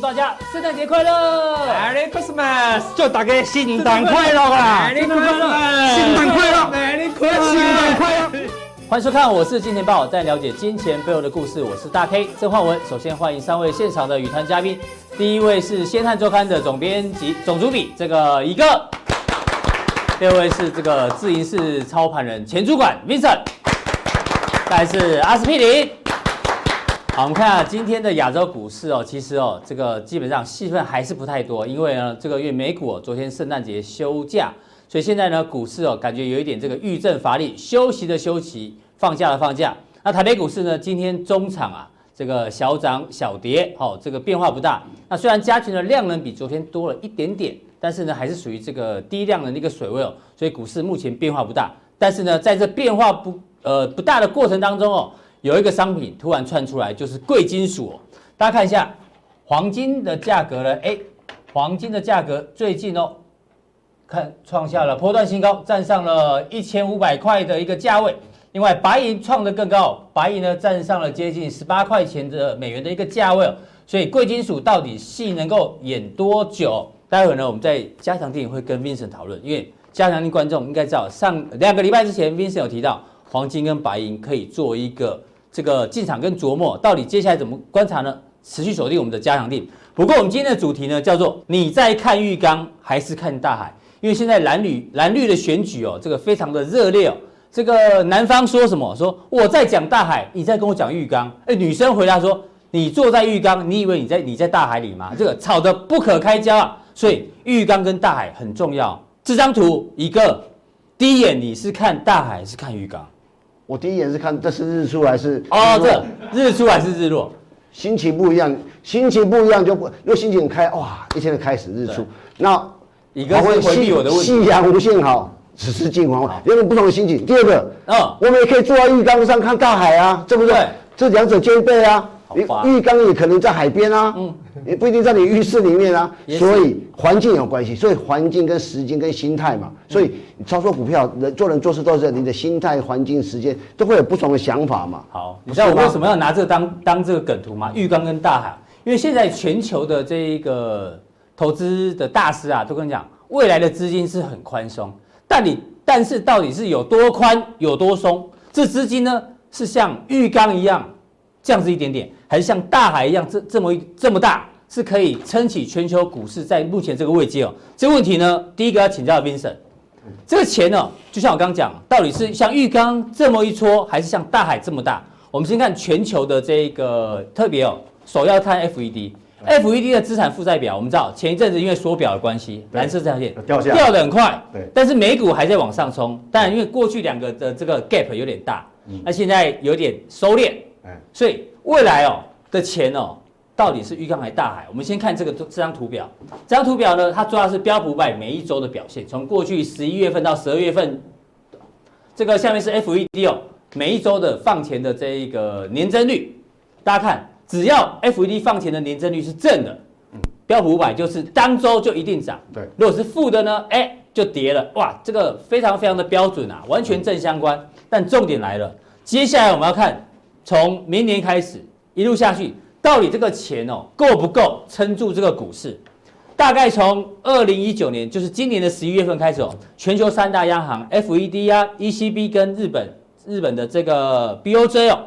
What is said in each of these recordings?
大家圣诞节快乐，Merry Christmas！祝大家圣诞快乐啊！圣诞快乐，圣诞快乐，Merry Christmas！欢迎收看，我是金钱豹，在了解金钱背后的故事。我是大 K 曾焕文。首先欢迎三位现场的与谈嘉宾，第一位是《先汉周刊》的总编辑、总主笔这个一个，第二位是这个自营式操盘人前主管 Vincent，再来是阿司匹林。我们看啊今天的亚洲股市哦，其实哦，这个基本上戏份还是不太多，因为呢，这个月美股，昨天圣诞节休假，所以现在呢，股市哦，感觉有一点这个欲振乏力，休息的休息，放假的放假。那台北股市呢，今天中场啊，这个小涨小跌，哦，这个变化不大。那虽然加权的量能比昨天多了一点点，但是呢，还是属于这个低量的那个水位哦，所以股市目前变化不大。但是呢，在这变化不呃不大的过程当中哦。有一个商品突然窜出来，就是贵金属。大家看一下，黄金的价格呢？哎，黄金的价格最近哦，看创下了波段新高，站上了一千五百块的一个价位。另外，白银创得更高，白银呢站上了接近十八块钱的美元的一个价位哦。所以贵金属到底戏能够演多久？待会呢，我们在加强錠会跟 Vincent 讨论，因为加强錠观众应该知道，上两个礼拜之前 Vincent 有提到黄金跟白银可以做一个。这个进场跟琢磨，到底接下来怎么观察呢？持续锁定我们的加强定。不过我们今天的主题呢，叫做你在看浴缸还是看大海？因为现在蓝绿蓝绿的选举哦，这个非常的热烈哦。这个男方说什么？说我在讲大海，你在跟我讲浴缸。哎，女生回答说，你坐在浴缸，你以为你在你在大海里吗？这个吵得不可开交啊。所以浴缸跟大海很重要。这张图一个，第一眼你是看大海还是看浴缸？我第一眼是看这是日出还是哦，这日出还是日落，心情不一样，心情不一样就不，因为心情很开哇，一天的开始日出，那一个是回避我的问题，夕阳无限好，只是近黄昏，有种不同的心情。第二个，嗯，我们也可以坐在浴缸上看大海啊，对不对？这两者兼备啊。浴缸也可能在海边啊，嗯，也不一定在你浴室里面啊，所以环境有关系，所以环境跟时间跟心态嘛，所以你操作股票人做人做事都是你的心态、环境、时间都会有不同的想法嘛。好，你知道我为什么要拿这个当当这个梗图吗？浴缸跟大海，因为现在全球的这一个投资的大师啊，都跟你讲，未来的资金是很宽松，但你但是到底是有多宽有多松？这资金呢是像浴缸一样。这样子一点点，还是像大海一样这这么一这么大，是可以撑起全球股市在目前这个位阶哦。这个问题呢，第一个要请教 Vincent，这个钱呢，就像我刚刚讲，到底是像浴缸这么一撮，还是像大海这么大？我们先看全球的这个特别哦，首要看 FED，FED 的资产负债表，我们知道前一阵子因为缩表的关系，蓝色这条线掉下掉得很快，对，但是美股还在往上冲，但因为过去两个的这个 gap 有点大，那现在有点收敛。所以未来哦的钱哦，到底是浴缸还是大海？我们先看这个这张图表。这张图表呢，它主要是标普五百每一周的表现，从过去十一月份到十二月份。这个下面是 FED 哦，每一周的放钱的这一个年增率。大家看，只要 FED 放钱的年增率是正的，标普五百就是当周就一定涨。对，如果是负的呢，哎，就跌了。哇，这个非常非常的标准啊，完全正相关。但重点来了，接下来我们要看。从明年开始一路下去，到底这个钱哦够不够撑住这个股市？大概从二零一九年，就是今年的十一月份开始哦，全球三大央行 FED 啊、ECB 跟日本日本的这个 BOJ 哦，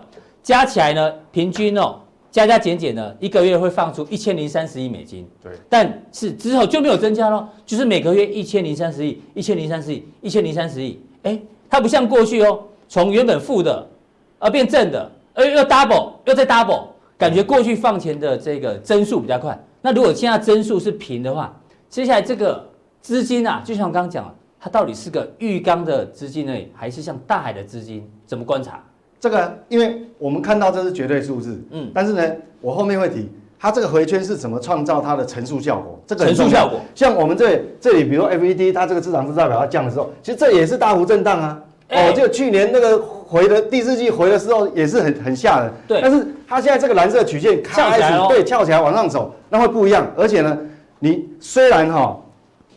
加起来呢，平均哦加加减减呢，一个月会放出一千零三十亿美金。对，但是之后就没有增加咯，就是每个月一千零三十亿、一千零三十亿、一千零三十亿。哎，它不像过去哦，从原本负的而变正的。呃，又 double，又再 double，感觉过去放钱的这个增速比较快。那如果现在增速是平的话，接下来这个资金啊，就像我刚刚讲，它到底是个浴缸的资金呢，还是像大海的资金？怎么观察？这个，因为我们看到这是绝对数字，嗯，但是呢，我后面会提它这个回圈是怎么创造它的乘数效果。这个乘数效果，像我们这里这里，比如 FED 它这个资产负债表它降的时候，其实这也是大幅震荡啊。哦，就去年那个回的第四季回的时候也是很很吓人，对。但是它现在这个蓝色曲线开始对翘起来往上走，那会不一样。而且呢，你虽然哈、哦，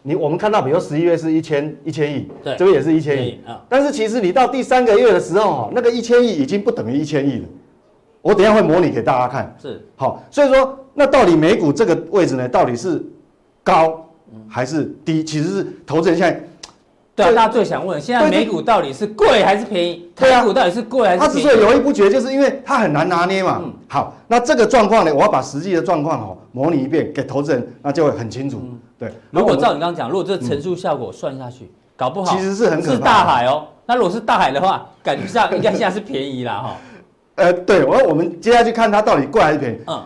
你我们看到比如十一月是一千一千亿，对，这边也是一千亿啊。但是其实你到第三个月的时候哈，那个一千亿已经不等于一千亿了。我等一下会模拟给大家看。是，好，所以说那到底美股这个位置呢，到底是高还是低？其实是投资人现在。对啊，大家最想问，现在美股到底是贵还是便宜？台股到底是贵还是便宜？它之所以犹豫不决，就是因为它很难拿捏嘛。嗯、好，那这个状况呢，我要把实际的状况哦模拟一遍给投资人，那就会很清楚。嗯、对，如果照你刚刚讲，如果这乘数效果算下去，嗯、搞不好其实是很可怕是大海哦。那如果是大海的话，感觉上应该现在是便宜啦哈。呃，对，我我们接下去看它到底贵还是便宜。嗯。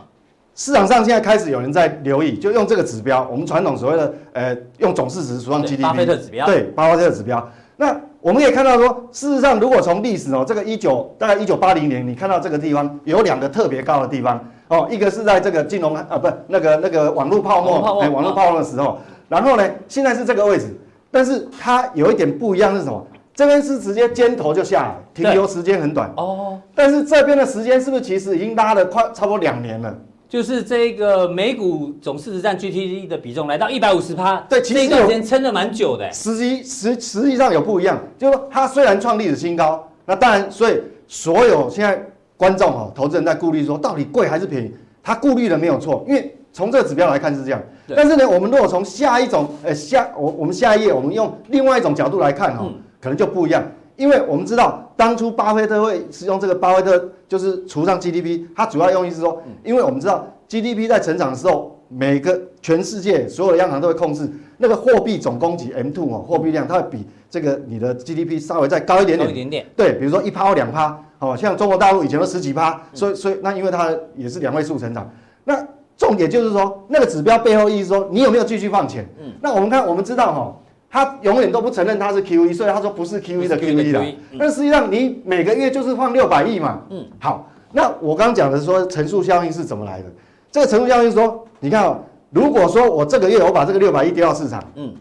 市场上现在开始有人在留意，就用这个指标，我们传统所谓的呃用总市值除上 GDP，巴菲特指标。对，巴菲特指标。那我们可以看到说，事实上，如果从历史哦，这个一九大概一九八零年，你看到这个地方有两个特别高的地方哦，一个是在这个金融啊，不那个那个网络泡沫，哎，网络泡沫的时候，然后呢，现在是这个位置，但是它有一点不一样是什么？这边是直接尖头就下来，停留时间很短哦，但是这边的时间是不是其实已经拉了快差不多两年了？就是这个美股总市值占 GDP 的比重来到一百五十趴，对，其实这段时间撑了蛮久的。实际实实际上有不一样，就是说它虽然创历史新高，那当然，所以所有现在观众哈、投资人在顾虑说，到底贵还是便宜？他顾虑的没有错，因为从这个指标来看是这样。但是呢，我们如果从下一种，呃，下我我们下一页，我们用另外一种角度来看哈，可能就不一样。因为我们知道，当初巴菲特会使用这个巴菲特就是除上 GDP，它主要用意是说，因为我们知道 GDP 在成长的时候，每个全世界所有的央行都会控制那个货币总供给 M two 哦，货币量它会比这个你的 GDP 稍微再高一点点，高一点点。对，比如说一趴或两趴，哦，像中国大陆以前都十几趴，所以所以那因为它也是两位数成长，那重点就是说那个指标背后意思说你有没有继续放钱？嗯，那我们看我们知道哈。他永远都不承认他是 QE，所以他说不是 QE 的 QE 的。但实际上你每个月就是放六百亿嘛。嗯，好，那我刚刚讲的说乘数效应是怎么来的？这个乘数效应说，你看哦，如果说我这个月我把这个六百亿丢到市场，嗯，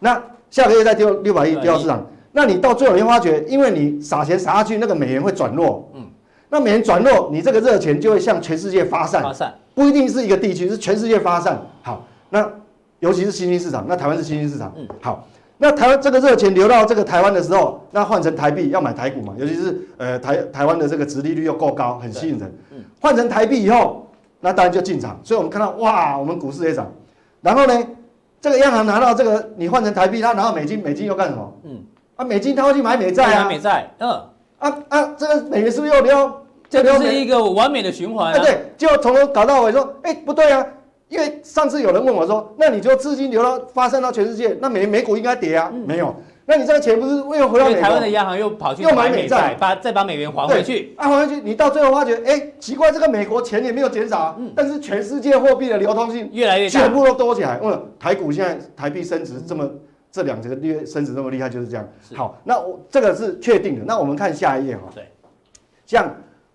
那下个月再丢六百亿丢到市场，那你到最后你会发觉，因为你撒钱撒下去，那个美元会转弱，嗯，那美元转弱，你这个热钱就会向全世界发散，发散不一定是一个地区，是全世界发散。好，那尤其是新兴市场，那台湾是新兴市场，嗯，好。那台湾这个热钱流到这个台湾的时候，那换成台币要买台股嘛？尤其是呃台台湾的这个殖利率又够高，很吸引人。嗯，换成台币以后，那当然就进场。所以我们看到哇，我们股市也涨。然后呢，这个央行拿到这个，你换成台币，他拿到美金，美金又干什么？嗯，啊，美金他会去买美债啊，买美债。嗯，啊啊，这个美元是不是又流？这就是一个完美的循环啊。哎，对，就从头搞到尾说，哎，不对啊。因为上次有人问我说：“那你就资金流到发散到全世界，那美美股应该跌啊？”没有，那你这个钱不是又回到美国？台湾的央行又跑去又买美债，把再把美元还回去。啊，还回去，你到最后发觉，哎，奇怪，这个美国钱也没有减少啊，但是全世界货币的流通性越来越大，全部都多起来。嗯，台股现在台币升值这么，这两个月升值这么厉害，就是这样。好，那我这个是确定的。那我们看下一页哈。对，像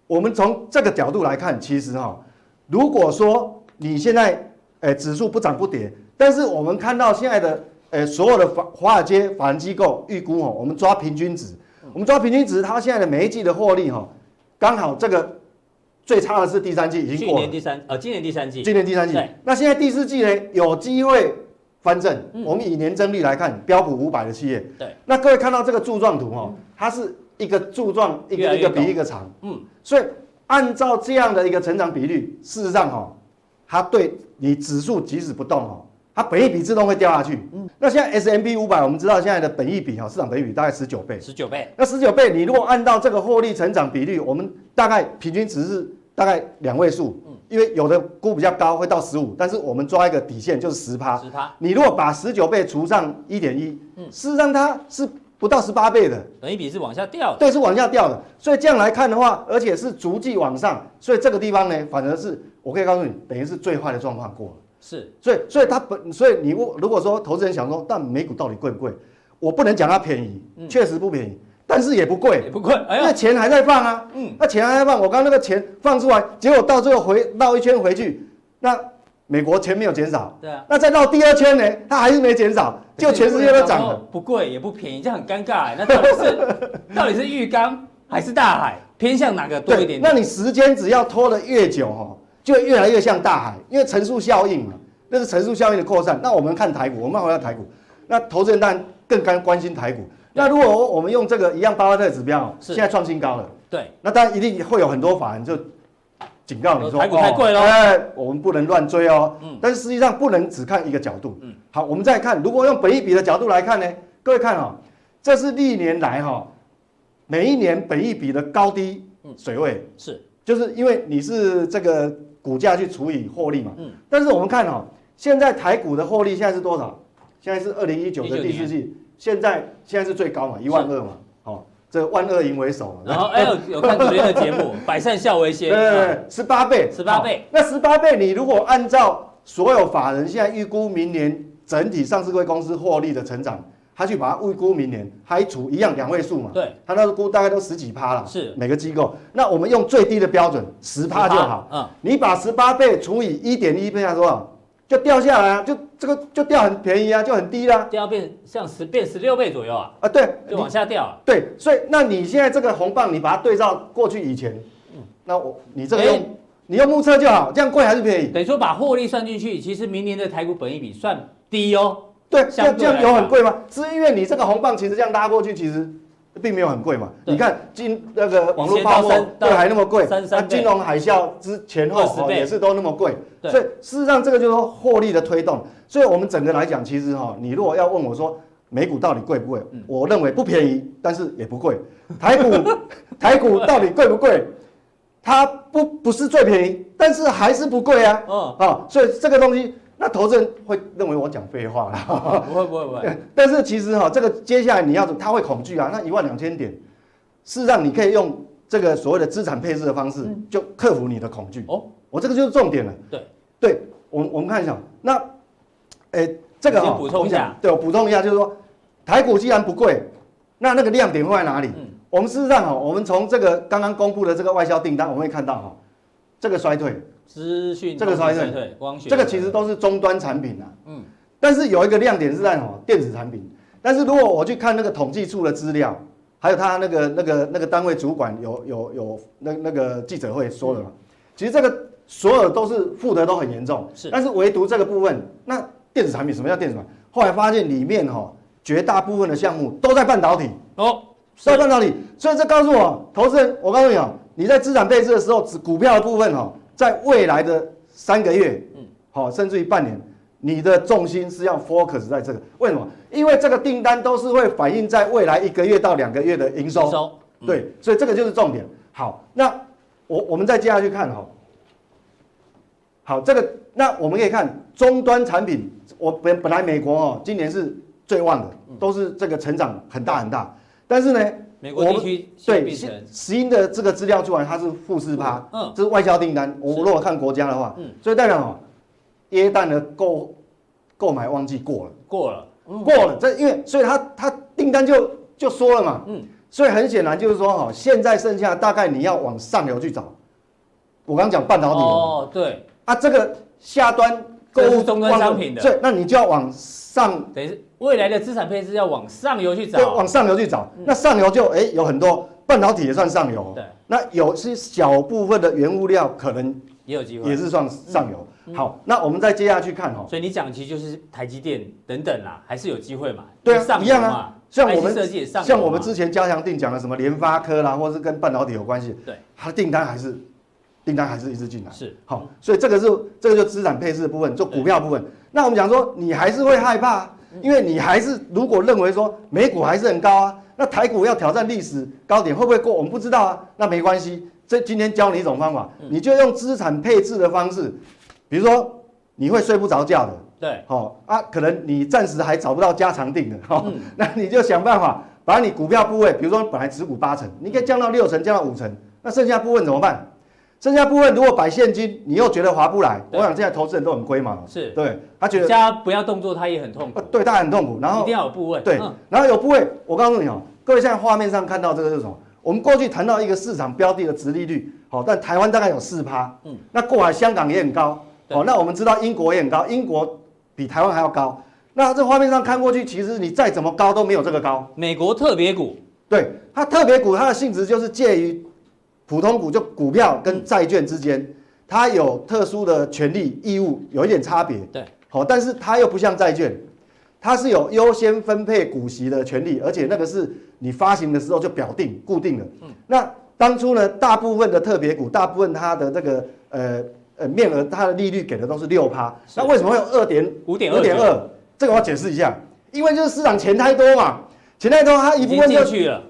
我们从这个角度来看，其实哈，如果说。你现在，诶，指数不涨不跌，但是我们看到现在的，诶，所有的华华尔街法人机构预估哦，我们抓平均值，我们抓平均值，它现在的每一季的获利哈，刚好这个最差的是第三季已经过了，去年第三，呃，今年第三季，今年第三季，那现在第四季呢，有机会翻正。我们以年增率来看，标普五百的企业，对，那各位看到这个柱状图哈，它是一个柱状，一个一个比一个长，嗯，所以按照这样的一个成长比率，事实上哈。它对你指数即使不动哦，它本益比自动会掉下去。嗯，那现在 S M B 五百，我们知道现在的本益比哈，市场本益比大概十九倍。十九倍。那十九倍，你如果按照这个获利成长比率，我们大概平均值是大概两位数。嗯，因为有的估比较高会到十五，但是我们抓一个底线就是十趴。十趴。你如果把十九倍除上一点一，嗯，事实上它是不到十八倍的。本益比是往下掉的。对，是往下掉的。所以这样来看的话，而且是逐季往上，所以这个地方呢，反而是。我可以告诉你，等于是最坏的状况过了。是，所以，所以它本，所以你如果说投资人想说，但美股到底贵不贵？我不能讲它便宜，确实不便宜，但是也不贵，也不贵，因为钱还在放啊。嗯，那钱还在放，我刚刚那个钱放出来，结果到最后回绕一圈回去，那美国钱没有减少。对啊。那再绕第二圈呢，它还是没减少，就全世界都涨了。不贵也不便宜，这很尴尬。那到底是 到底是浴缸还是大海？偏向哪个多一点？那你时间只要拖得越久哈。就会越来越像大海，因为乘数效应嘛，那是乘数效应的扩散。那我们看台股，我们回到台股，那投资人当然更关关心台股。那如果我们用这个一样巴菲特指标，现在创新高了，对，那当然一定会有很多法人就警告你说台股太贵了，哎，我们不能乱追哦。嗯，但是实际上不能只看一个角度。嗯，好，我们再看，如果用本益比的角度来看呢？各位看哦，这是历年来哈，每一年本益比的高低水位是，就是因为你是这个股价去除以获利嘛。嗯，但是我们看哦，现在台股的获利现在是多少？现在是二零一九的第四季，现在现在是最高嘛，一万二嘛。这万恶淫为首，然后哎，有有看昨天的节目，百善孝为先，对对对，十八倍，十八倍。那十八倍，你如果按照所有法人现在预估明年整体上市柜公司获利的成长，他去把它预估明年，还除一样两位数嘛？对，他那个估大概都十几趴了，是每个机构。那我们用最低的标准十趴就好，嗯，你把十八倍除以一点一倍，下多少？就掉下来啊，就这个就掉很便宜啊，就很低啦。掉变像十变十六倍左右啊。啊，对，就往下掉啊。对，所以那你现在这个红棒，你把它对照过去以前，嗯，那我你这个用、欸、你用目测就好，这样贵还是便宜？等于说把获利算进去，其实明年的台股本益比算低哦。对，这样这样有很贵吗？是因为你这个红棒其实这样拉过去，其实。并没有很贵嘛，你看金那个网络泡沫对还那么贵，那金融海啸之前后也是都那么贵，所以事实上这个就是说获利的推动。所以我们整个来讲，其实哈，你如果要问我说美股到底贵不贵，我认为不便宜，但是也不贵。台股 台股到底贵不贵？它不不是最便宜，但是还是不贵啊。嗯啊，所以这个东西。那投资人会认为我讲废话了，不会不会不会。但是其实哈，这个接下来你要他会恐惧啊。那一万两千点，事实上你可以用这个所谓的资产配置的方式，就克服你的恐惧。哦，我这个就是重点了。对，对我我们看一下，那，诶，这个哈，补充一下，对我补充一下，就是说，台股既然不贵，那那个亮点会在哪里？嗯，我们事实上哈，我们从这个刚刚公布的这个外销订单，我们会看到哈，这个衰退。资讯这个衰退，光学这个其实都是终端产品啊。嗯，但是有一个亮点是在什么？电子产品。但是如果我去看那个统计处的资料，还有他那个那个那个单位主管有有有那那个记者会说的嘛，其实这个所有都是负的都很严重。是，但是唯独这个部分，那电子产品什么叫电子产品？后来发现里面哈绝大部分的项目都在半导体哦，都在半导体。所以这告诉我，投资人，我告诉你哦，你在资产配置的时候，指股票的部分哈。在未来的三个月，嗯，好，甚至于半年，你的重心是要 focus 在这个。为什么？因为这个订单都是会反映在未来一个月到两个月的营收。营收，对，所以这个就是重点。好，那我我们再接下去看哈。好，这个那我们可以看终端产品，我本本来美国哦，今年是最旺的，都是这个成长很大很大，但是呢。美国地区对石英的这个资料出来，它是负四趴，嗯，这是外销订单。我如果看国家的话，嗯，所以代表哦，耶诞的购购买旺季过了，过了，过了。这因为所以它它订单就就说了嘛，嗯，所以很显然就是说哈，现在剩下大概你要往上游去找。我刚刚讲半导体哦，对。啊，这个下端购物终端商品的，对，那你就要往上，等于未来的资产配置要往上游去找，往上游去找。那上游就哎有很多半导体也算上游，对。那有些小部分的原物料可能也有机会，也是算上游。好，那我们再接下去看哈。所以你讲其实就是台积电等等啦，还是有机会嘛？对啊，一样啊。像我们像我们之前加强定讲的什么联发科啦，或是跟半导体有关系，对，它的订单还是订单还是一直进来。是好，所以这个是这个就资产配置的部分，做股票部分。那我们讲说，你还是会害怕。因为你还是如果认为说美股还是很高啊，那台股要挑战历史高点会不会过？我们不知道啊。那没关系，这今天教你一种方法，你就用资产配置的方式，比如说你会睡不着觉的，对，好啊，可能你暂时还找不到加长定的，哈，那你就想办法把你股票部位，比如说本来持股八成，你可以降到六成，降到五成，那剩下部分怎么办？剩下部分如果摆现金，你又觉得划不来。我想现在投资人都很龟嘛，是对，他觉得家不要动作，他也很痛苦。对，他很痛苦。然后一定要有部位。对，然后有部位。我告诉你哦，各位现在画面上看到这个是什么？我们过去谈到一个市场标的的殖利率，好，但台湾大概有四趴。嗯，那过来香港也很高。好，那我们知道英国也很高，英国比台湾还要高。那这画面上看过去，其实你再怎么高都没有这个高。美国特别股，对，它特别股，它的性质就是介于。普通股就股票跟债券之间，它有特殊的权利义务，有一点差别。对，好，但是它又不像债券，它是有优先分配股息的权利，而且那个是你发行的时候就表定固定的。嗯，那当初呢，大部分的特别股，大部分它的这个呃呃面额它的利率给的都是六趴，那为什么会有二点五点二点二？这个我要解释一下，因为就是市场钱太多嘛。钱太多，它一部分就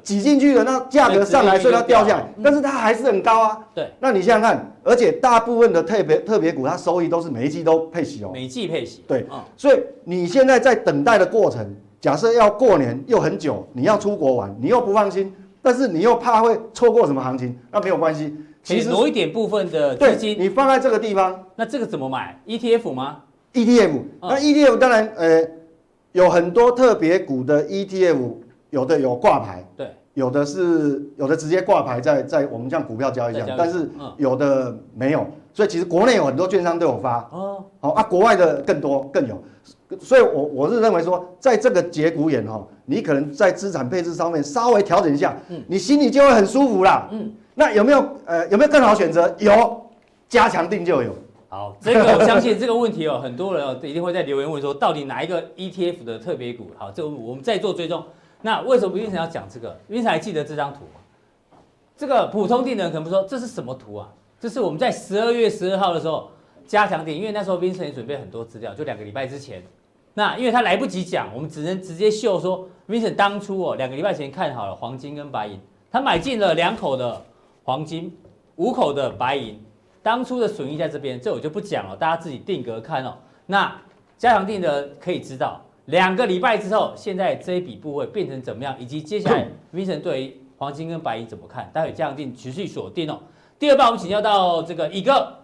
挤进去了，那价格上来，所以它掉下来，但是它还是很高啊。对，那你想想看，而且大部分的特别特别股，它收益都是每一季都配息哦，每季配息。对，所以你现在在等待的过程，假设要过年又很久，你要出国玩，你又不放心，但是你又怕会错过什么行情，那没有关系，其实挪一点部分的资金，你放在这个地方，那这个怎么买？ETF 吗？ETF，那 ETF 当然呃。有很多特别股的 ETF，有的有挂牌，对，有的是有的直接挂牌在在我们像股票交易上，但是有的没有，所以其实国内有很多券商都有发。哦，好啊，国外的更多更有，所以我我是认为说，在这个节骨眼哈，你可能在资产配置上面稍微调整一下，嗯，你心里就会很舒服啦，嗯，那有没有呃有没有更好选择？有，加强定就有。好，这个我相信这个问题哦，很多人哦一定会在留言问说，到底哪一个 ETF 的特别股？好，这个我们再做追踪。那为什么 Vincent 要讲这个？Vincent 还记得这张图吗？这个普通定的人可能说这是什么图啊？这是我们在十二月十二号的时候加强点，因为那时候 Vincent 也准备很多资料，就两个礼拜之前。那因为他来不及讲，我们只能直接秀说 Vincent 当初哦两个礼拜前看好了黄金跟白银，他买进了两口的黄金，五口的白银。当初的损益在这边，这我就不讲了，大家自己定格看哦。那加强定的可以知道，两个礼拜之后，现在这一笔部位变成怎么样，以及接下来 Vincent 对于黄金跟白银怎么看？待会加强定持续锁定哦。第二棒，我们请教到这个乙哥，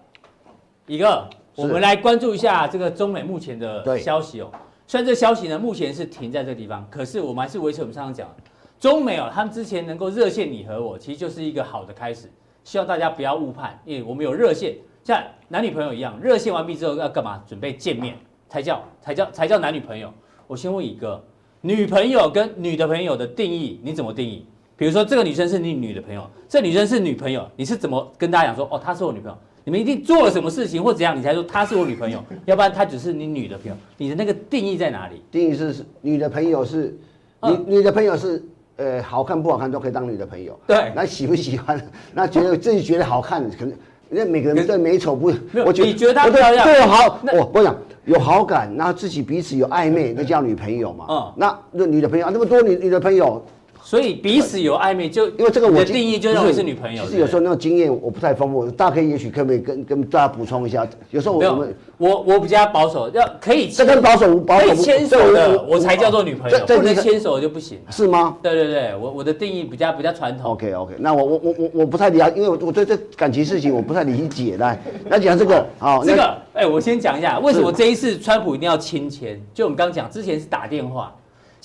乙哥，我们来关注一下这个中美目前的消息哦。虽然这个消息呢，目前是停在这个地方，可是我们还是维持我们上次讲的，中美哦，他们之前能够热线你和我，其实就是一个好的开始。希望大家不要误判，因为我们有热线，像男女朋友一样，热线完毕之后要干嘛？准备见面才叫才叫才叫男女朋友。我先问一个，女朋友跟女的朋友的定义你怎么定义？比如说这个女生是你女的朋友，这女生是女朋友，你是怎么跟大家讲说哦，她是我女朋友？你们一定做了什么事情或怎样，你才说她是我女朋友？要不然她只是你女的朋友，你的那个定义在哪里？定义是女的朋友是，女女的朋友是。呃，好看不好看都可以当女的朋友。对，那喜不喜欢？那觉得自己觉得好看，可能因为每个人对美丑不，我觉得你觉得她漂亮，对好，我我讲有好感，然后自己彼此有暧昧，那叫女朋友嘛。嗯，那那女的朋友那么多女女的朋友。所以彼此有暧昧，就因为这个我的定义就认为是女朋友。其实有时候那种经验我不太丰富，大家可以也许可不可以跟跟大家补充一下？有时候我们我我比较保守，要可以这跟保守无保守牵手的我才叫做女朋友，不能牵手就不行。是吗？对对对，我我的定义比较比较传统。OK OK，那我我我我我不太理解，因为我我对这感情事情我不太理解。来，那讲这个好，这个哎，我先讲一下为什么这一次川普一定要亲签？就我们刚刚讲，之前是打电话。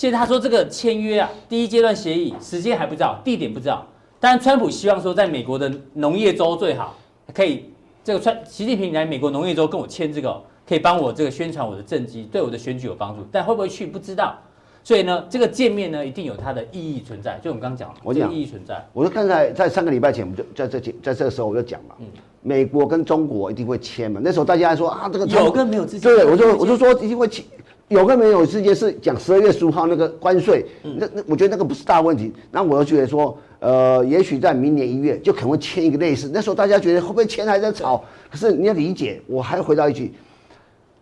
现在他说这个签约啊，第一阶段协议时间还不知道，地点不知道。但川普希望说，在美国的农业州最好可以，这个川习近平来美国农业州跟我签这个，可以帮我这个宣传我的政绩，对我的选举有帮助。但会不会去不知道。所以呢，这个见面呢，一定有它的意义存在。就我们刚刚讲，我讲意义存在。我就刚才在上个礼拜前，我们就在这在这个时候我就讲了，嗯，美国跟中国一定会签嘛。那时候大家还说啊，这个有跟没有之间，对，我就我就说一定会签。有跟没有之间是讲十二月十五号那个关税，那那我觉得那个不是大问题。那我又觉得说，呃，也许在明年一月就可能会签一个类似。那时候大家觉得会不会签还在吵？可是你要理解，我还回到一句，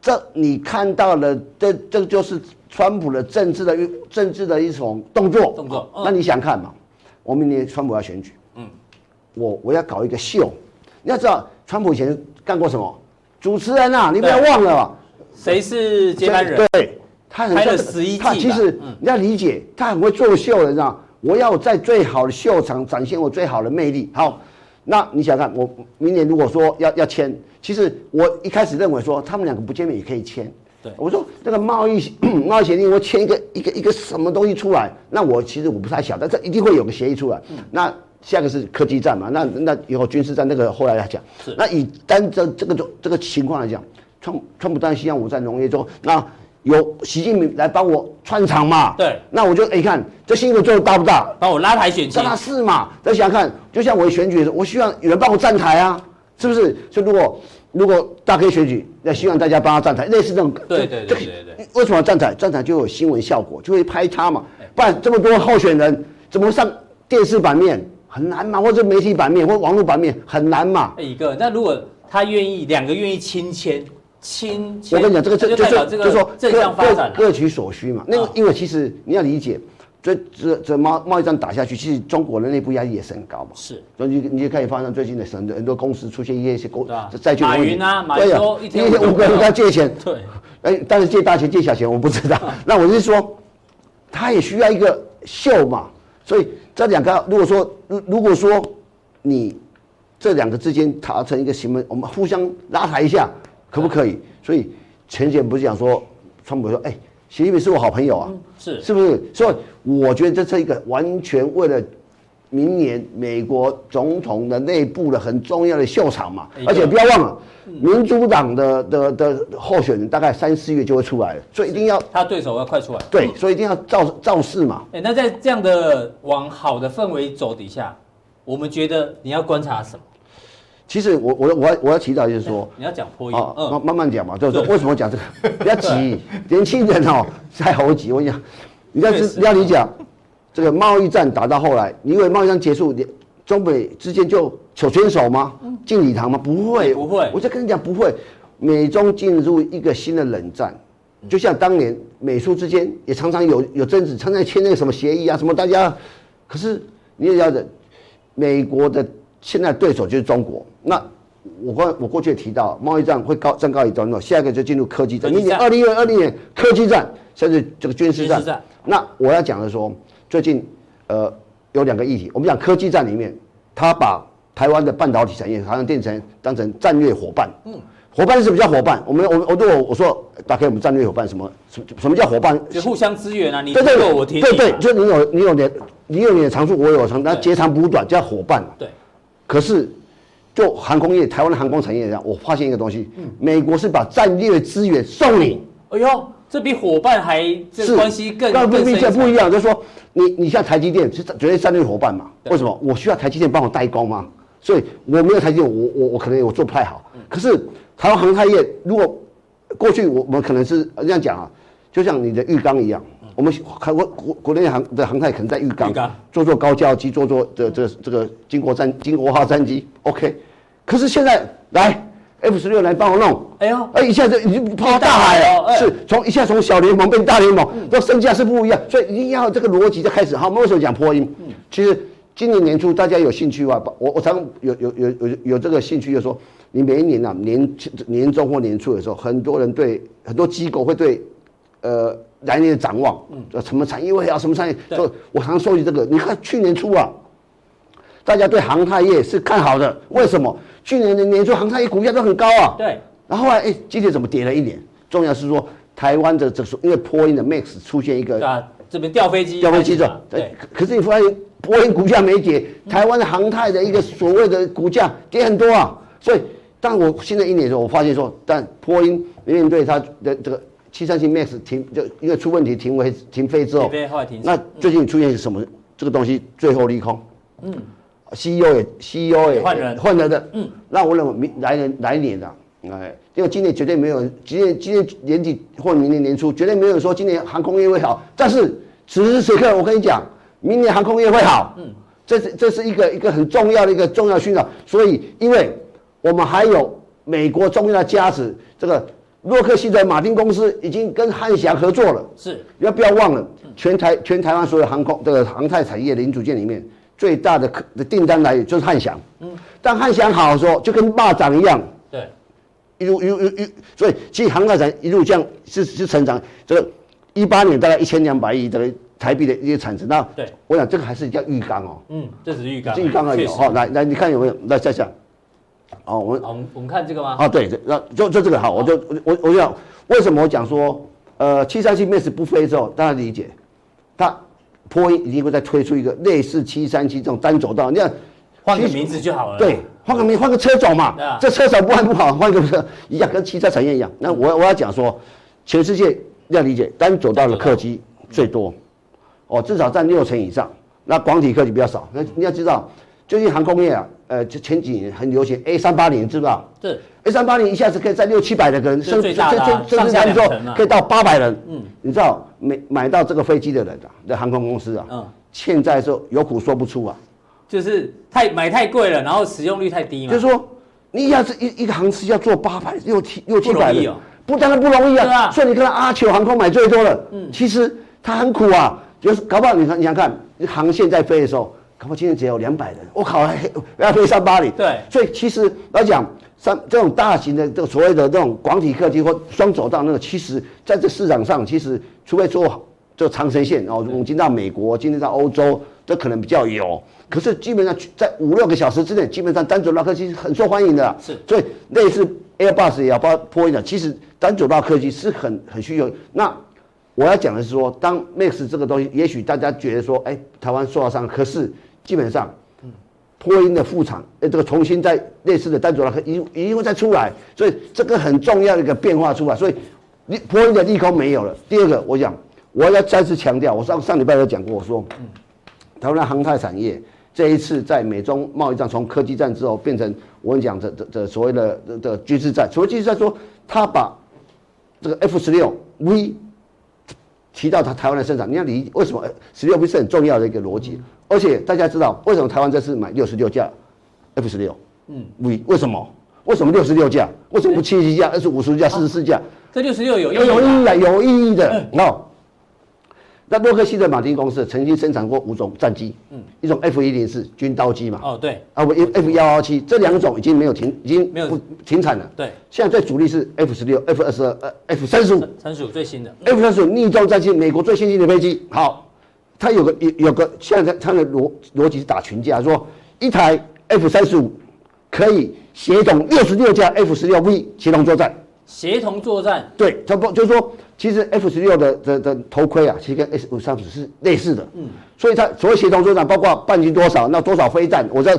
这你看到了，这这就是川普的政治的政治的一种动作。动作。那你想看嘛？我明年川普要选举，嗯，我我要搞一个秀。你要知道，川普以前干过什么？主持人啊，你不要忘了。谁是接班人？对，他很拍了十一季。他其实你要理解，他很会作秀的，你知道？我要在最好的秀场展现我最好的魅力。好，那你想看，我明年如果说要要签，其实我一开始认为说他们两个不见面也可以签。对，我说这个贸易 贸易协定，我签一个一个一个什么东西出来，那我其实我不太晓得，但这一定会有个协议出来。那下个是科技战嘛？那那以后军事战那个后来来讲。是。那以单这这个这个情况来讲。川川普当然希望我在农业州，那有习近平来帮我串场嘛？对，那我就哎、欸、看这新闻做的大不大？帮我拉抬选情，那是嘛？再想想看，就像我选举的时候，我希望有人帮我站台啊，是不是？所以如果如果大家可以选举，那希望大家帮他站台，类似这种。对对对对对，对。为什么要站台？站台就有新闻效果，就会拍他嘛。不然这么多候选人，怎么上电视版面很难嘛？或者媒体版面或网络版面很难嘛？一个，那如果。他愿意两个愿意亲签亲。我跟你讲，这个就就是就是说正向发展各各取所需嘛。那个因为其实你要理解。这这这贸贸易战打下去，其实中国的内部压力也是很高嘛。是，所以你你就可以发现最近的很多很多公司出现一些公债券问题。马云啊，马云一天五个人跟他借钱。对。哎，但是借大钱借小钱我不知道。那我是说，他也需要一个秀嘛。所以这两个，如果说如如果说你这两个之间达成一个行为，我们互相拉抬一下，可不可以？所以前几天不是讲说，川普说，哎。习近平是我好朋友啊，嗯、是是不是？所以我觉得这是一个完全为了明年美国总统的内部的很重要的秀场嘛。而且不要忘了，民主党的的的候选人大概三四月就会出来了，所以一定要他对手要快出来。对，所以一定要造造势嘛。哎，那在这样的往好的氛围走底下，我们觉得你要观察什么？其实我我我要我要提到就是说，你要讲破音啊，慢、嗯、慢慢讲嘛，就是说为什么讲这个？不要急，年轻人哦太猴急。我跟你讲，你要是你要理解，这个贸易战打到后来，你以为贸易战结束，中美之间就手牵手吗？进礼堂吗？不会，不会。我就跟你讲，不会。美中进入一个新的冷战，就像当年美苏之间也常常有有争执，常常签那个什么协议啊，什么大家。可是你也要忍，美国的。现在对手就是中国。那我过我过去也提到，贸易战会高暂告一段落，下一个就进入科技战。明年二零二二年科技战，甚至这个军事战。那我要讲的说，最近呃有两个议题，我们讲科技战里面，他把台湾的半导体产业好像变成当成战略伙伴。嗯，伙伴是什么叫伙伴？我们我我对我我说，打开我们战略伙伴什么什么什么叫伙伴？就互相支援啊，你对对对，我提对对，就你有你有点你有你的长处，我有长，那截长补短叫伙伴。对。可是，就航空业，台湾的航空产业上，我发现一个东西，嗯，美国是把战略资源送你。哎呦，这比伙伴还这关系更更不不一样。就是说，你你像台积电是绝对战略伙伴嘛？为什么？我需要台积电帮我代工吗？所以我没有台积电，我我我可能我做不太好。可是台湾航太业，如果过去我我们可能是这样讲啊，就像你的浴缸一样。我们国国国内航的航太可能在浴缸做做高教机，做做这这这个经国战经国号战机，OK。可是现在来 F 十六来帮我弄，哎呦，哎一下子已经抛到大海了，是从一下从小联盟变大联盟，这身价是不一样，所以一定要这个逻辑就开始。好，我们为什么讲波音？其实今年年初大家有兴趣吧？我我常有有有有有这个兴趣，就是说你每一年啊年年中或年初的时候，很多人对很多机构会对呃。来年的展望，嗯，什么产业会好？什么产业？所以我常常收集这个。你看去年初啊，大家对航太业是看好的，为什么？去年的年初航太业股价都很高啊。对。然后后来，哎，今天怎么跌了一点？重要是说，台湾的这个，因为波音的 MAX 出现一个啊，这边掉飞机，掉飞机的。对。可是你发现波音股价没跌，台湾的航太的一个所谓的股价跌很多啊。所以，但我新的一年的时候，我发现说，但波音面对它的这个。七三七 MAX 停就因为出问题停飞停飞之后，停那最近出现什么？这个东西最后利空，嗯，CEO 也 CEO 也换人。换人的，嗯，那我认为明来年来年的，哎，因为今年绝对没有，今年今年年底或明年年初绝对没有说今年航空业会好，但是此时此刻我跟你讲，明年航空业会好，嗯，这是这是一个一个很重要的一个重要讯号，所以因为我们还有美国重要的加持，这个。洛克希德马丁公司已经跟汉翔合作了，是，要不要忘了，全台全台湾所有航空这个航太产业零组件里面最大的客的订单来源就是汉翔，嗯，但汉翔好的时候就跟蚂蚱一样，对，一路一路一路，所以其实航太产一路这样是是成长，这个一八年大概一千两百亿的台币的一些产值，那对，我想这个还是叫浴缸哦，嗯，这是浴缸，浴缸而已哦，来来你看有没有，来再想。哦，我们我们我们看这个吗？啊，对，那就就这个好，我就我我就讲为什么我讲说，呃，七三七面试不飞之后，大家理解，它波音一定会再推出一个类似七三七这种单走道，你看换个名字就好了。对，换个名，换个车种嘛。啊。这车手不换不好，换个车一样，跟汽车产业一样。那我我要讲说，全世界要理解单走道的客机最多，哦，至少占六成以上。那广体客机比较少。那你要知道，最近航空业啊。呃，就前几年很流行 A 三八零，知不知道？是 A 三八零一下子可以在六七百的人，甚至甚至甚至来说可以到八百人。嗯，你知道买买到这个飞机的人啊，的航空公司啊，嗯，欠债的时候有苦说不出啊，就是太买太贵了，然后使用率太低嘛。就是说，你一下子一一个航次要做八百六七六七百人，不当然不容易啊。所以你看阿球航空买最多了，嗯，其实它很苦啊，就是搞不好你看你想看航线在飞的时候，搞不好今天只有两百人，我靠，要飞三八零，对，所以其实来讲，像这种大型的这所谓的这种广体客机或双走道那个，其实在这市场上，其实除非做就长程线哦，我们今到美国，今天到欧洲，这可能比较有。可是基本上在五六个小时之内，基本上单走道客机是很受欢迎的。是，所以类似 Airbus 也要包波音的，其实单走道客机是很很需要。那我要讲的是说，当 Max 这个东西，也许大家觉得说，哎，台湾受到伤，可是基本上，波音的副厂，呃，这个重新在类似的单走道客机一定会再出来，所以这个很重要的一个变化出来，所以你波音的利空没有了。第二个，我讲我要再次强调，我上上礼拜有讲过，我说，台湾的航太产业。这一次在美中贸易战从科技战之后变成我跟你讲这这这所谓的的军事战，所谓军事战说他把这个 F 十六 V 提到它台湾的生产，你要理为什么十六不是很重要的一个逻辑，而且大家知道为什么台湾这次买六十六架 F 十六嗯。为为什么？为什么六十六架？为什么不七十七架？而是五十架？四十四架？这六十六有有有意义的有意义的哦。那洛克希德马丁公司曾经生产过五种战机，嗯，一种 F 一零四军刀机嘛，哦对，啊不 F 幺幺七这两种已经没有停，已经没有停产了，对，现在最主力是 F 十六、F 二十二、呃 F 三十五，三十五最新的。F 三十五逆装战机，美国最先进的飞机。好，它有个有有个现在它的逻逻辑是打群架，说一台 F 三十五可以协同六十六架 F 十六 V 协同作战。协同作战，对，它不多就是说，其实 F 十六的的的头盔啊，其实跟 S 五三五是类似的，嗯，所以它所谓协同作战，包括半径多少，那多少飞弹，我在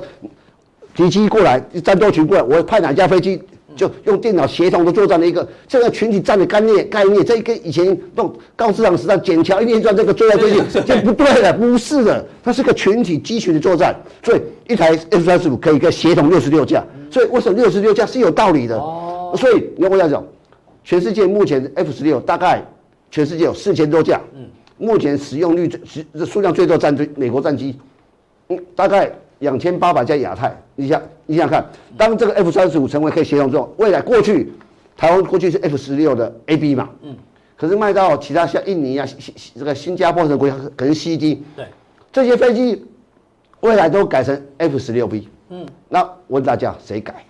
敌机过来，战斗群过来，我派哪架飞机，就用电脑协同的作战的一个这个群体战的概念概念，这跟以前那种高市场时代筧桥一连串这个作战飞机就不对了，不是的，它是个群体机群的作战，所以一台 F 三十五可以跟协同六十六架，所以为什么六十六架是有道理的。哦。所以你要我要讲，全世界目前 F 十六大概全世界有四千多架，嗯，目前使用率最数量最多战机，美国战机，嗯，大概两千八百架亚太。你想你想看，当这个 F 三十五成为可以协同之后，未来过去台湾过去是 F 十六的 AB 嘛，嗯，可是卖到其他像印尼啊、新这个新加坡的国家可能 CD，对，这些飞机未来都改成 F 十六 B，嗯，那我问大家谁改？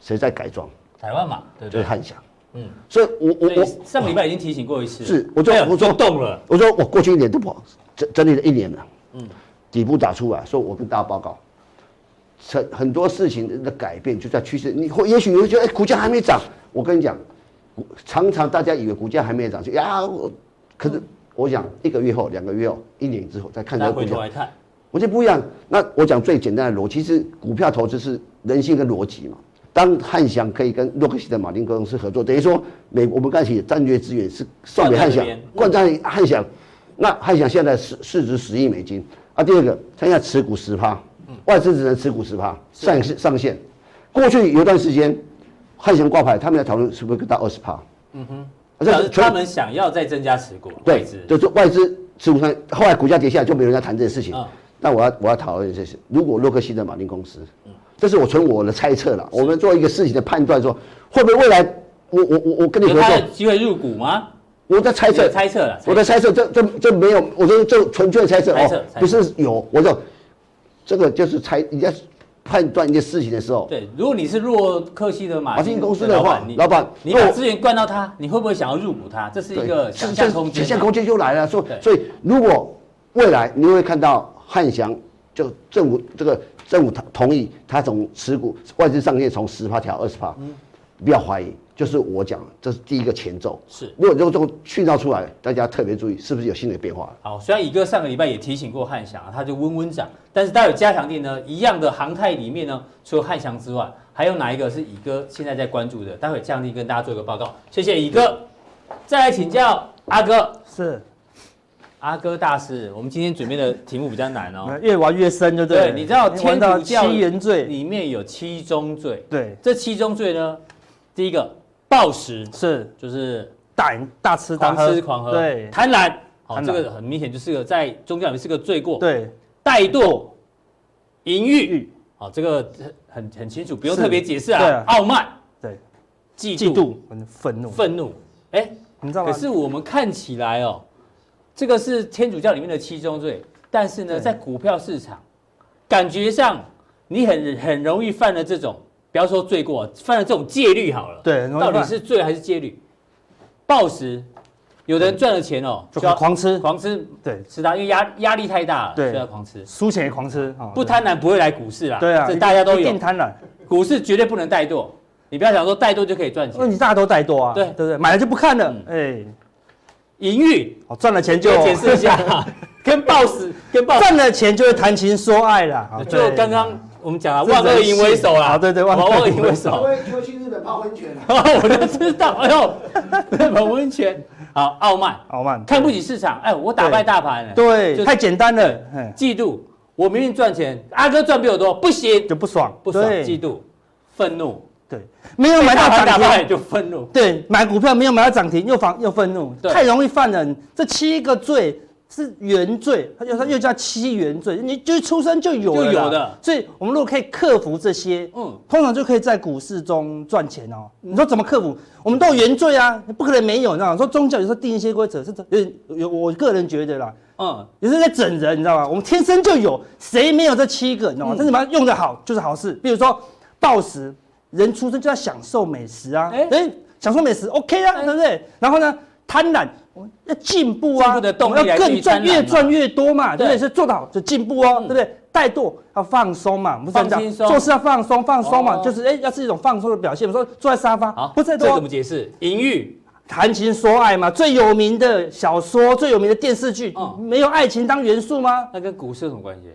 谁在改装？台湾嘛，对对，就是汉翔。嗯，所以我我我上礼拜已经提醒过一次。是，我说我说动了。我说我过去一年都不好，整整理了一年了。嗯，底部打出来，说我跟大家报告，很很多事情的改变就在趋势。你会也许你会觉得，哎，股价还没涨。我跟你讲，常常大家以为股价还没涨，就呀，我可是我讲一个月后、两个月后、一年之后再看这个股价。我觉得不一样。那我讲最简单的逻辑，其实股票投资是人性跟逻辑嘛。当汉翔可以跟洛克希德马丁公司合作，等于说美我们刚才提战略资源是送给汉翔，灌在汉翔，那汉翔现在市市值十亿美金啊。第二个，他现在持股十趴，外资只能持股十趴，上限上限。过去有一段时间，汉翔挂牌，他们在讨论是不是到二十趴。嗯哼，但是他们想要再增加持股，对，就是外资持股上，后来股价跌下来，就没有人在谈这个事情。那我要我要讨论这些，如果洛克希德马丁公司。这是我从我的猜测了，我们做一个事情的判断，说会不会未来我我我我跟你合作，机会入股吗？我在猜测，猜测了，我在猜测，这这这没有，我说这纯粹猜测哦，不是有，我说这个就是猜，你在判断一件事情的时候，对，如果你是洛克希德马丁公司的话，老板，你把资源灌到他，你会不会想要入股他？这是一个想象空间，想象空间就来了。所所以，如果未来你会看到汉翔就政府这个。政府同同意，他从持股外资上限从十趴调二十趴，嗯，不要怀疑，就是我讲，这是第一个前奏。是，如果这种讯号出来，大家特别注意，是不是有新的变化？好，虽然乙哥上个礼拜也提醒过汉翔，他就温温涨，但是待会加强錠呢，一样的航太里面呢，除了汉翔之外，还有哪一个是乙哥现在在关注的？待会加强錠跟大家做一个报告。谢谢乙哥，再来请教阿哥。是。阿哥大师，我们今天准备的题目比较难哦，越玩越深，就对。对，你知道天主教七原罪。里面有七宗罪，对，这七宗罪呢，第一个暴食是，就是大大吃大吃狂喝，对，贪婪，好，这个很明显就是个在宗教里面是个罪过，对，怠惰，淫欲，好，这个很很清楚，不用特别解释啊。傲慢，对，嫉嫉妒，愤怒，愤怒。哎，你知道吗？可是我们看起来哦，这个是天主教里面的七宗罪，但是呢，在股票市场，感觉上你很很容易犯了这种，不要说罪过，犯了这种戒律好了。对，到底是罪还是戒律？暴食。有的人赚了钱哦，就要狂吃，狂吃，对，吃它，因为压压力太大了，对，就要狂吃，输钱也狂吃，不贪婪不会来股市啦，对啊，这大家都有，一定贪婪，股市绝对不能怠惰，你不要想说怠惰就可以赚钱，那你大家都怠惰啊，对。对不对？买了就不看了，哎，淫欲，哦，赚了钱就解释一下，跟 boss 跟 boss 赚了钱就会谈情说爱了，就刚刚我们讲了，万恶淫为首啦，对对，万恶淫为首，我会去日本泡温泉，我就知道，哎呦，日本温泉。好，傲慢，傲慢，看不起市场，哎，我打败大盘了，对，太简单了，嫉妒，我明明赚钱，阿哥赚比我多，不行，就不爽，不爽，嫉妒，愤怒，对，没有买到涨停就愤怒，对，买股票没有买到涨停又烦又愤怒，太容易犯人，这七个罪。是原罪，它又它又叫七原罪，你就是出生就有了，就有的。所以，我们如果可以克服这些，嗯，通常就可以在股市中赚钱哦。你说怎么克服？我们都有原罪啊，不可能没有，你知道吗？说宗教有时候定一些规则是有有，我个人觉得啦，嗯，也是在整人，你知道吗？我们天生就有，谁没有这七个，你知道吗？但是把它用得好就是好事。比如说暴食，人出生就要享受美食啊，哎，享受美食 OK 啊，对不对？然后呢，贪婪。要进步啊！我们要更赚，越赚越多嘛，对不对？是做得好就进步哦，对不对？怠惰要放松嘛，不是这样，做事要放松，放松嘛，就是哎，要是一种放松的表现。我说坐在沙发，不是这怎么解释？淫欲、谈情说爱嘛，最有名的小说、最有名的电视剧，没有爱情当元素吗？那跟股市有什么关系？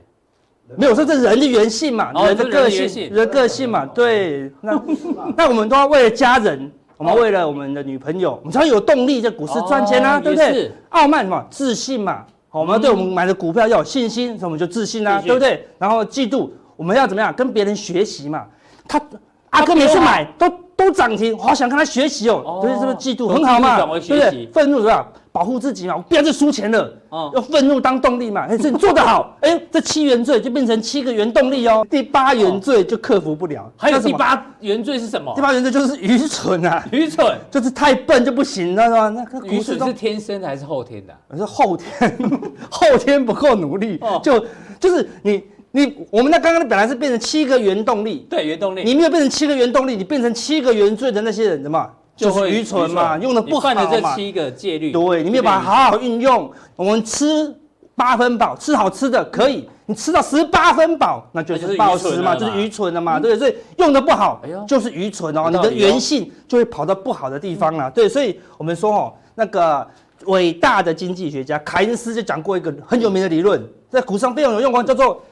没有说这人的原性嘛，人的个性，人的个性嘛，对。那那我们都要为了家人。我们为了我们的女朋友，我们才有动力在股市赚钱啊，对不对？傲慢嘛，自信嘛，我们要对我们买的股票要有信心，所以我们就自信啊，对不对？然后嫉妒，我们要怎么样？跟别人学习嘛。他阿哥每次买都都涨停，我好想跟他学习哦。所以是不是嫉妒很好嘛？对不对？愤怒是吧？保护自己嘛，我不要再输钱了。哦，要愤怒当动力嘛。哎，这你做得好，哎，这七原罪就变成七个原动力哦。第八原罪就克服不了。还有第八原罪是什么？第八原罪就是愚蠢啊，愚蠢就是太笨就不行，知道吗？那个愚蠢是天生的还是后天的？是后天，后天不够努力，就就是你你我们那刚刚本来是变成七个原动力，对，原动力，你没有变成七个原动力，你变成七个原罪的那些人，怎么？就是愚蠢嘛，用的不好嘛。这七个戒律，对，你没有把它好好运用。我们吃八分饱，吃好吃的可以，你吃到十八分饱，那就是暴食嘛，就是愚蠢的嘛，对，所以用的不好，就是愚蠢哦。你的原性就会跑到不好的地方了，对，所以我们说哦，那个伟大的经济学家凯恩斯就讲过一个很有名的理论，在股市上非常有用啊，叫做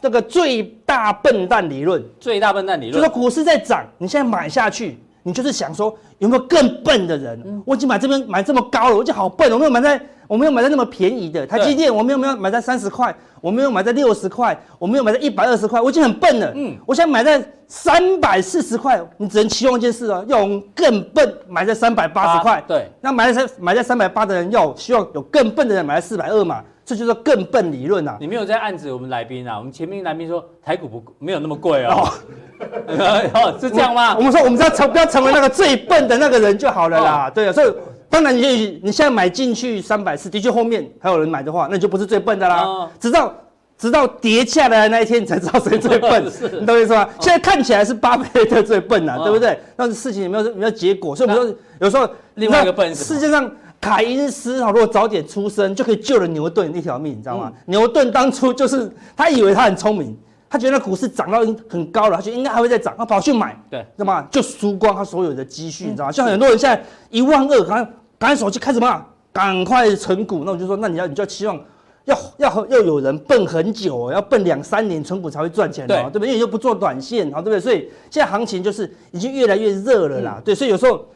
这个最大笨蛋理论。最大笨蛋理论，就说股市在涨，你现在买下去。你就是想说有没有更笨的人？嗯、我已经买这边买这么高了，我已经好笨，我没有买在，我没有买在那么便宜的台积电，我没有没有买在三十块，我没有买在六十块，我没有买在一百二十块，我已经很笨了。嗯，我现在买在三百四十块，你只能期望一件事啊，要用更笨买在三百八十块。对，那买在三买在三百八的人要希望有更笨的人买在四百二嘛。这就是更笨理论啊！你没有在暗指我们来宾啊？我们前面来宾说台股不没有那么贵哦，哦，是这样吗？我们说我们要成不要成为那个最笨的那个人就好了啦。对啊，所以当然你就你现在买进去三百四，的确后面还有人买的话，那就不是最笨的啦。直到直到跌下来的那一天，你才知道谁最笨，你懂我意思吗？现在看起来是巴菲特最笨啊，对不对？但是事情有没有没有结果，所以我们说有时候另外一个笨世界上。凯因斯哈，如果早点出生，就可以救了牛顿一条命，你知道吗？嗯、牛顿当初就是他以为他很聪明，他觉得那股市涨到很高了，他觉得应该还会再涨，他跑去买，对，知道吗？就输光他所有的积蓄，嗯、你知道吗？像很多人现在一万二，赶赶紧手机开什么？赶快存股。那我就说，那你要你就要期望要要要有人笨很久，要笨两三年存股才会赚钱，对，对不对？因为你又不做短线，好，对不对？所以现在行情就是已经越来越热了啦，嗯、对，所以有时候。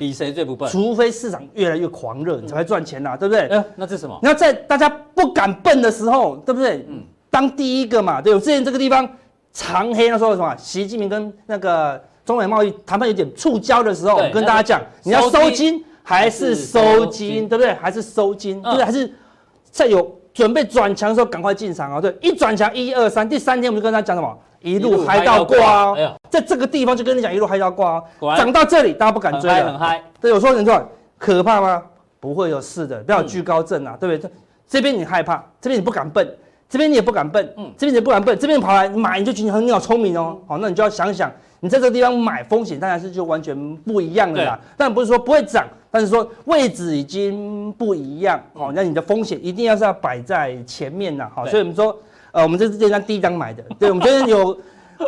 比谁最不笨？除非市场越来越狂热，你才会赚钱呐，对不对？哎，那这是什么？你要在大家不敢笨的时候，对不对？嗯，当第一个嘛，对。我之前这个地方长黑那时候什么？习近平跟那个中美贸易谈判有点触礁的时候，我跟大家讲，你要收金还是收金，对不对？还是收金，对不对？还是在有准备转强的时候赶快进场啊，对。一转强，一二三，第三天我们就跟他讲什么？一路嗨到挂哦，在这个地方就跟你讲一路嗨到挂哦，涨到这里大家不敢追了，很嗨。对，我说你说可怕吗？不会有事的，不要有惧高症啊，对不对？这边你害怕，这边你不敢奔，这边你也不敢奔，嗯，这边你也不敢奔，这边跑来买你就觉得你好聪明哦，好，那你就要想想，你在这个地方买风险当然是就完全不一样的啦，但不是说不会涨。但是说位置已经不一样，好，那你的风险一定要是要摆在前面呐，好，所以我们说，呃，我们这是这张第一张买的，对，我们今天有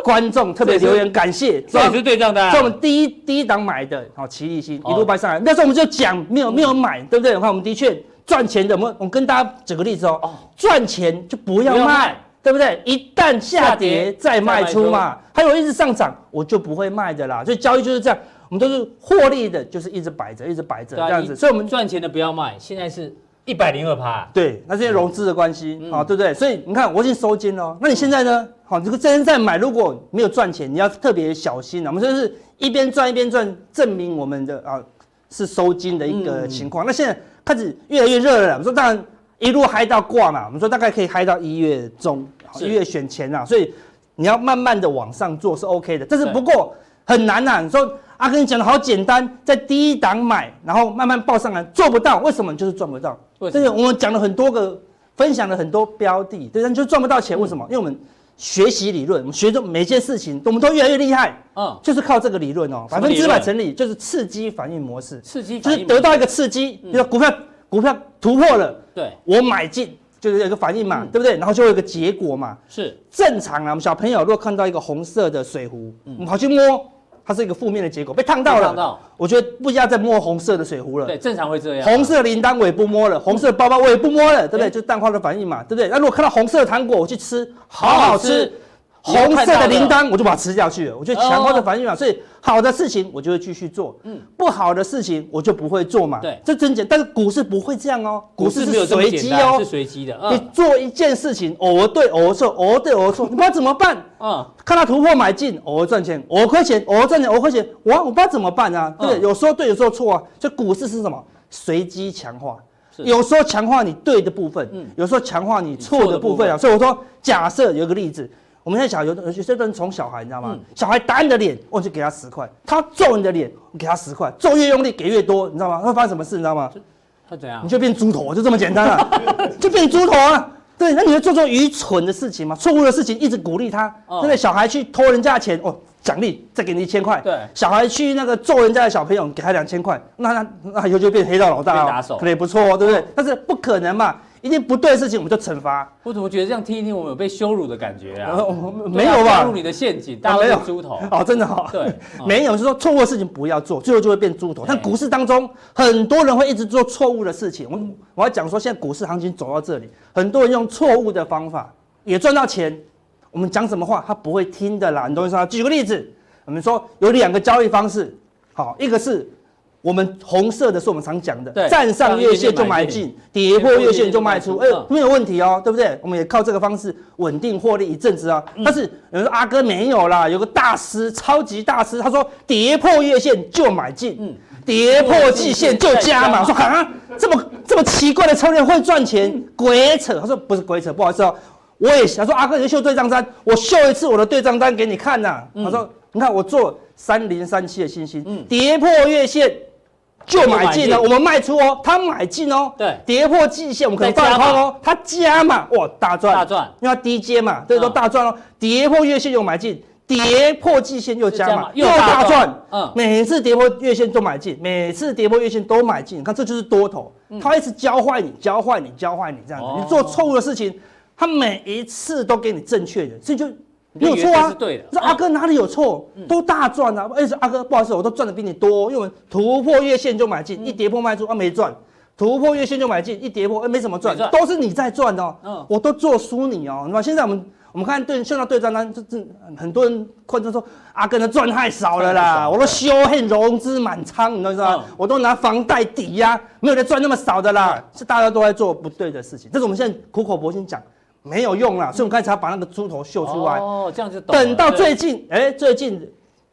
观众 特别留言感谢，这也是对账单，是我们第一第一档买的，好，奇力新一路掰上来，那时候我们就讲没有没有买，对不对？我看我们的确赚钱的，我们我们跟大家举个例子哦，赚钱就不要卖，对不对？一旦下跌再卖出嘛，还有一直上涨，我就不会卖的啦，所以交易就是这样。我们都是获利的，就是一直摆着，一直摆着这样子，所以我们赚钱的不要卖。现在是一百零二趴，对，那这些融资的关系啊，对不对？所以你看，我已经收金了。那你现在呢？好，这个真人在买，如果没有赚钱，你要特别小心啊。我们说是一边赚一边赚，证明我们的啊是收金的一个情况。那现在开始越来越热了，我们说当然一路嗨到挂嘛，我们说大概可以嗨到一月中，一月选前啊，所以你要慢慢的往上做是 OK 的，但是不过很难呐。你说。阿哥，你讲的好简单，在第一档买，然后慢慢报上来，做不到，为什么？就是赚不到。对，这个我们讲了很多个，分享了很多标的，对，但就赚不到钱，为什么？因为我们学习理论，我们学的每件事情，我们都越来越厉害。嗯，就是靠这个理论哦，百分之百成立，就是刺激反应模式。刺激就是得到一个刺激，比如股票股票突破了，对，我买进就是有一个反应嘛，对不对？然后就有一个结果嘛。是正常啊，我们小朋友如果看到一个红色的水壶，我们跑去摸。它是一个负面的结果，被烫到了。到我觉得不要再摸红色的水壶了。对，正常会这样。红色铃铛我也不摸了，红色包包我也不摸了，对不对？就淡化的反应嘛，对不对？那如果看到红色的糖果，我去吃，好好吃。红色的铃铛，我就把它吃下去了。我觉得强化的反应嘛，所以好的事情我就会继续做，嗯，不好的事情我就不会做嘛。对，这真简单。但是股市不会这样哦，股市是随机哦，是随机的。你做一件事情，偶尔对，偶尔错，偶尔对，偶尔错，你不知道怎么办？嗯，看到突破买进，偶尔赚钱，偶尔亏钱，偶尔赚钱，偶尔亏钱，我我不知道怎么办啊？对，有时候对，有时候错啊。就股市是什么？随机强化，有时候强化你对的部分，嗯，有时候强化你错的部分啊。所以我说，假设有个例子。我们现在小有有些人宠小孩，你知道吗？嗯、小孩打你的脸，我就给他十块；他揍你的脸，我给他十块。揍越用力，给越多，你知道吗？会发生什么事？你知道吗？他怎样？你就变猪头，就这么简单了，啊，就变猪头啊！对，那你会做做愚蠢的事情吗？错误的事情，一直鼓励他。对不对？小孩去偷人家的钱，哦，奖励再给你一千块。对，小孩去那个揍人家的小朋友，给他两千块，那那那以后就变黑道老大，打手可能也不错，哦，对不对？但是不可能嘛。一件不对的事情，我们就惩罚。我怎么觉得这样听一听，我们有被羞辱的感觉啊？没有吧？你的陷阱，大家都是猪头。哦，真的哈。对，没有，就是说错误的事情不要做，最后就会变猪头。但股市当中，很多人会一直做错误的事情。我我要讲说，现在股市行情走到这里，很多人用错误的方法也赚到钱。我们讲什么话，他不会听的啦。你懂我意思吗？举个例子，我们说有两个交易方式，好，一个是。我们红色的是我们常讲的，站上月线就买进，跌破月线就卖出，哎，没有问题哦，对不对？我们也靠这个方式稳定获利一阵子啊。但是有人说阿哥没有啦，有个大师，超级大师，他说跌破月线就买进，嗯，跌破季线就加码。我说啊，这么这么奇怪的策略会赚钱？鬼扯！他说不是鬼扯，不好意思哦，我也想说阿哥，你秀对账单，我秀一次我的对账单给你看呐。他说你看我做三零三七的星星，跌破月线。就买进了，我们卖出哦，他买进哦，对，跌破季线我们可以放空哦，他加嘛，哇，大赚，大赚，因为他低阶嘛，所以说大赚哦，跌破月线又买进，跌破季线又加嘛，又大赚，嗯，每次跌破月线都买进，每次跌破月线都买进，你看这就是多头，他一直教坏你，教坏你，教坏你这样子，你做错误的事情，他每一次都给你正确的，所以就。没有错啊，是对阿哥哪里有错？都大赚啊！哎，阿哥不好意思，我都赚的比你多。因为突破月线就买进，一跌破卖出啊，没赚。突破月线就买进，一跌破，哎，没什么赚，都是你在赚哦。嗯，我都做输你哦。那么现在我们我们看对，现在对账单，这这很多人观众说阿哥的赚太少了啦，我都修很融资满仓，你知道吗？我都拿房贷抵押，没有人赚那么少的啦。是大家都在做不对的事情，这是我们现在苦口婆心讲。没有用啦，所以我们刚才把那个猪头秀出来。哦，这样就懂。等到最近，哎，最近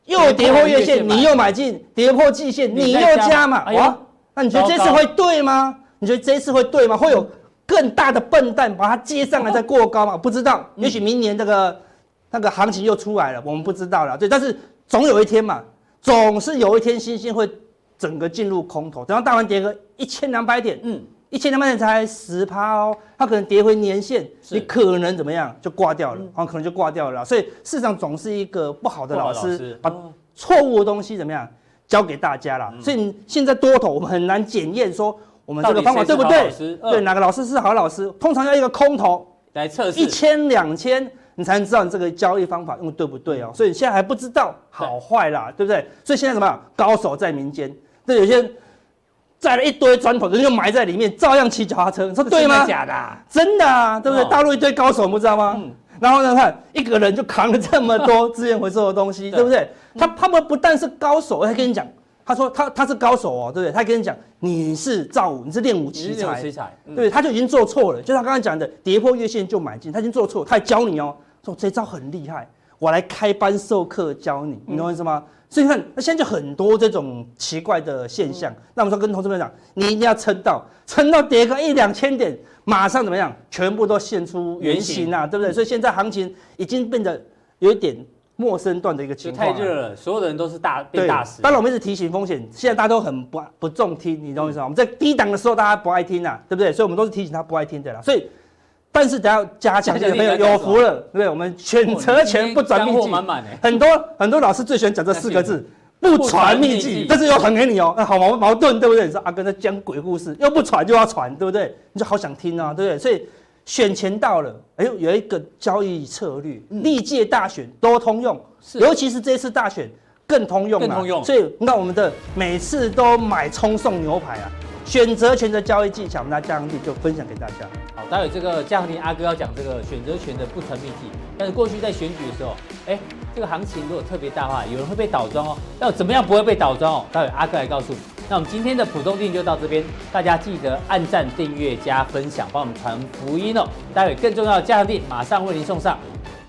又跌破月线，你又买进，跌破季线，你又加嘛？哇，那你觉得这次会对吗？你觉得这次会对吗？会有更大的笨蛋把它接上来再过高吗？不知道，也许明年这个那个行情又出来了，我们不知道了。对，但是总有一天嘛，总是有一天星星会整个进入空头，等到大盘跌个一千两百点，嗯，一千两百点才十趴哦，它可能跌回年线，你可能怎么样就挂掉了，啊，可能就挂掉了。所以市场总是一个不好的老师，把错误的东西怎么样教给大家了。所以现在多头我们很难检验说我们这个方法对不对？对，哪个老师是好老师？通常要一个空头来测试一千两千。你才能知道你这个交易方法用的对不对哦，所以现在还不知道好坏啦，对不对？所以现在什么样？高手在民间，对，有些人载了一堆砖头，人就埋在里面，照样骑脚踏车，你说对吗？假的，啊，真的啊，对不对？大陆一堆高手，不知道吗？嗯。然后呢，看一个人就扛了这么多资源回收的东西，对不对？他他们不但是高手，我还跟你讲。他说他他是高手哦，对不对？他跟你讲你是赵武，你是练武奇才，对不对？他就已经做错了，就像他刚刚讲的，跌破月线就买进，他已经做错，他还教你哦，说这招很厉害，我来开班授课教你，你懂我意思吗？所以你看，那现在就很多这种奇怪的现象。那我们说跟同事们讲，你一定要撑到，撑到跌个一两千点，马上怎么样，全部都现出原形啊，对不对？所以现在行情已经变得有一点。陌生段的一个情况，太热了，所有的人都是大变大死。当然，我们一直提醒风险，现在大家都很不不重听，你懂我意思吗？我们在低档的时候，大家不爱听啊，对不对？所以我们都是提醒他不爱听的啦。所以，但是等下加强这个朋友有福了，对不对？我们选择权不传秘籍，很多很多老师最喜欢讲这四个字，不传秘籍，但是又传给你哦，那好矛矛盾，对不对？你说阿哥在讲鬼故事，又不传就要传，对不对？你就好想听啊，对不对？所以。选前到了，哎呦，有一个交易策略，历届大选都通用，尤其是这次大选更通用，更通用。所以那我们的每次都买葱送牛排啊，选择权的交易技巧，我们拿加强錠就分享给大家。好，待会这个加强錠阿哥要讲这个选择权的不成秘籍，但是过去在选举的时候，哎，这个行情如果特别大的话，有人会被倒庄哦，要怎么样不会被倒庄哦？待会阿哥来告诉你。那我们今天的普通錠就到这边，大家记得按赞、订阅、加分享，帮我们传福音哦。待会更重要的加强錠马上为您送上。